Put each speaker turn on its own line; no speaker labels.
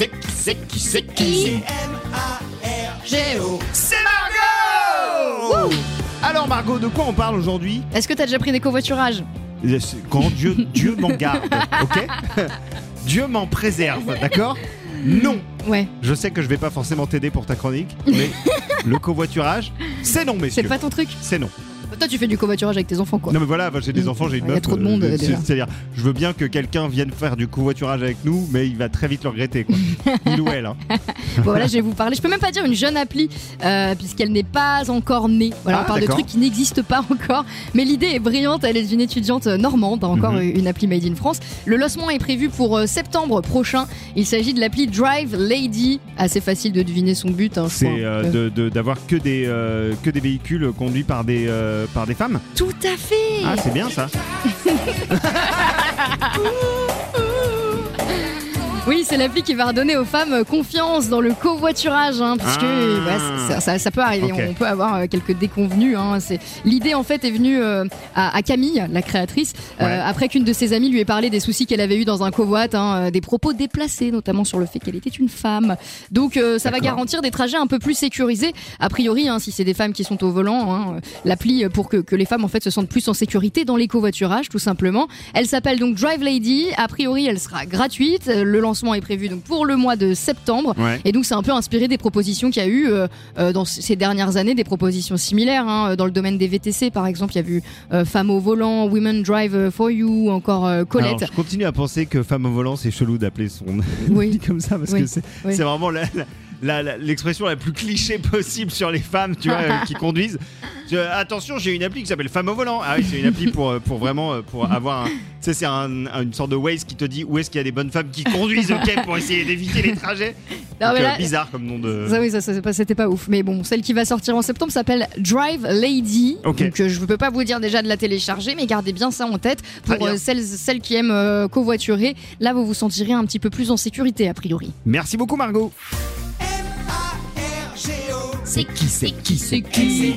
c'est qui, c'est qui, c'est qui
Géo.
C'est Margot Alors Margot, de quoi on parle aujourd'hui?
Est-ce que t'as déjà pris des covoiturages?
Quand Dieu, Dieu m'en garde, ok? Dieu m'en préserve, d'accord? Non
Ouais.
Je sais que je vais pas forcément t'aider pour ta chronique, mais le covoiturage, c'est non,
C'est
messieurs.
pas ton truc?
C'est non.
Toi, tu fais du covoiturage avec tes enfants, quoi.
Non mais voilà, j'ai des enfants, j'ai une
Il y a
meuf.
trop de monde,
euh,
déjà.
c'est- C'est-à-dire, je veux bien que quelqu'un vienne faire du covoiturage avec nous, mais il va très vite le regretter, quoi. Il ou elle, hein.
Bon, voilà, je vais vous parler. Je peux même pas dire une jeune appli, euh, puisqu'elle n'est pas encore née. Voilà,
Ah,
on parle de
d'accord.
trucs qui n'existent pas encore. Mais l'idée est brillante. Elle est d'une étudiante normande, encore
Mhm.
une appli made in France. Le lancement est prévu pour euh, septembre prochain. Il s'agit de l'appli Drive Lady. Assez facile de deviner son but. hein, je
C'est
crois.
euh,
Euh,
de- de- d'avoir que des euh, que des véhicules conduits par des euh, par des femmes.
Tout à fait.
Ah, c'est bien ça.
C'est l'appli qui va redonner aux femmes confiance dans le covoiturage, hein, puisque
Ah.
ouais, ça, ça- ça peut arriver. On peut avoir euh, quelques déconvenus. hein. L'idée en fait est venue euh, à, à Camille, la créatrice, euh, après qu'une de ses amies lui ait parlé des soucis qu'elle avait eu dans un covoit, hein, euh, des propos déplacés, notamment sur le fait qu'elle était une femme. Donc euh, ça va garantir des trajets un peu plus sécurisés. A priori, hein, si c'est des femmes qui sont au volant, euh, l'appli pour que, que les femmes en fait se sentent plus en sécurité dans les covoiturages, tout simplement. Elle s'appelle donc Drive Lady. A priori, elle sera gratuite. Euh, Le lancement est prévu donc pour le mois de septembre.
Ouais.
Et donc c'est un peu inspiré des propositions qu'il y a eu euh, euh, dans ces dernières années, des propositions similaires. hein. Dans le domaine des VTC, par exemple, il y a vu euh, Femmes au volant, Women Drive for You, ou encore euh, Colette.
Alors, je continue à penser que femme au volant, c'est chelou d'appeler son
Oui.
comme ça parce
Oui.
que c'est
Oui.
vraiment la- la- la- l'expression la, plus cliché possible sur les femmes, tu vois, euh, qui conduisent. Attention, j'ai une appli qui s'appelle Femme au volant. Ah oui, c'est une appli pour, euh, pour vraiment euh, pour avoir un, tu sais, c'est un- un- une sorte de Waze qui te dit où est-ce qu'il y a des bonnes femmes qui conduisent, ok, pour essayer d'éviter les trajets.
Non,
Donc,
mais là-
bizarre comme nom de.
Ça, oui, ça, ça, c'était pas ouf. Mais bon, celle qui va sortir en septembre s'appelle Drive Lady.
Ok.
Donc, je ne peux pas vous dire déjà de la télécharger, mais gardez bien ça en tête. Pour celles, celles qui aiment covoiturer, là, vous vous sentirez un petit peu plus en sécurité, a priori.
Merci beaucoup, Margot.
C'est qui, c'est qui, c'est qui?